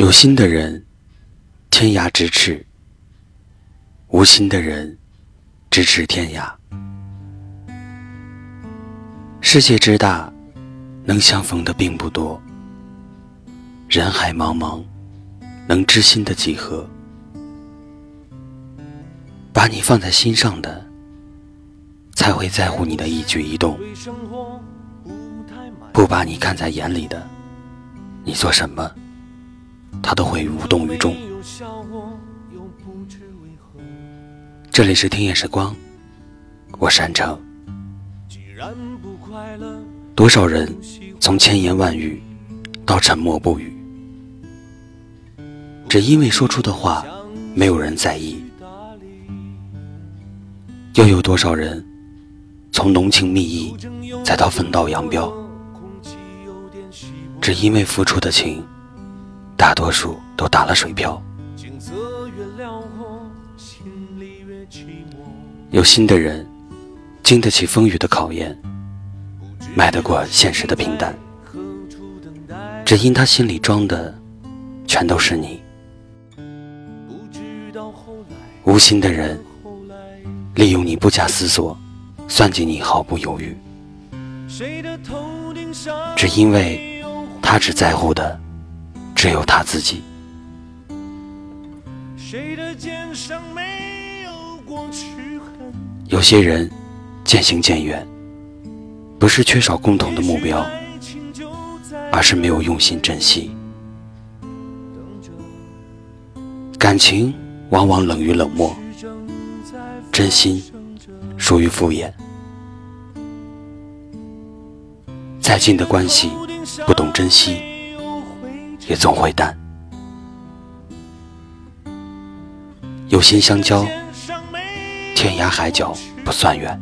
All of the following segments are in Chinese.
有心的人，天涯咫尺；无心的人，咫尺天涯。世界之大，能相逢的并不多；人海茫茫，能知心的几何？把你放在心上的，才会在乎你的一举一动；不把你看在眼里的，你做什么？他都会无动于衷。这里是听夜时光，我是安城。多少人从千言万语到沉默不语，只因为说出的话没有人在意；又有多少人从浓情蜜意再到分道扬镳，只因为付出的情。大多数都打了水漂。有心的人，经得起风雨的考验，迈得过现实的平淡。只因他心里装的，全都是你。无心的人，利用你不假思索，算计你毫不犹豫。只因为他只在乎的。只有他自己。有些人渐行渐远，不是缺少共同的目标，而是没有用心珍惜。感情往往冷于冷漠，真心属于敷衍。再近的关系，不懂珍惜。也总会淡。有心相交，天涯海角不算远；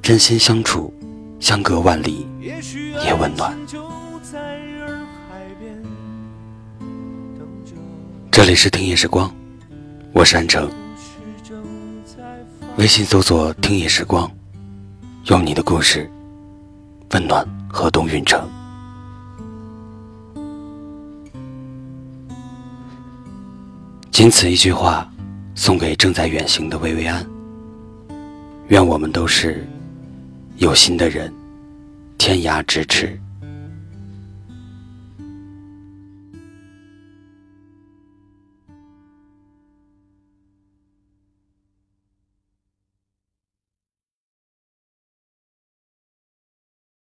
真心相处，相隔万里也温暖。这里是听夜时光，我是安城。微信搜索“听夜时光”，用你的故事温暖河东运城。仅此一句话，送给正在远行的薇薇安。愿我们都是有心的人，天涯咫尺。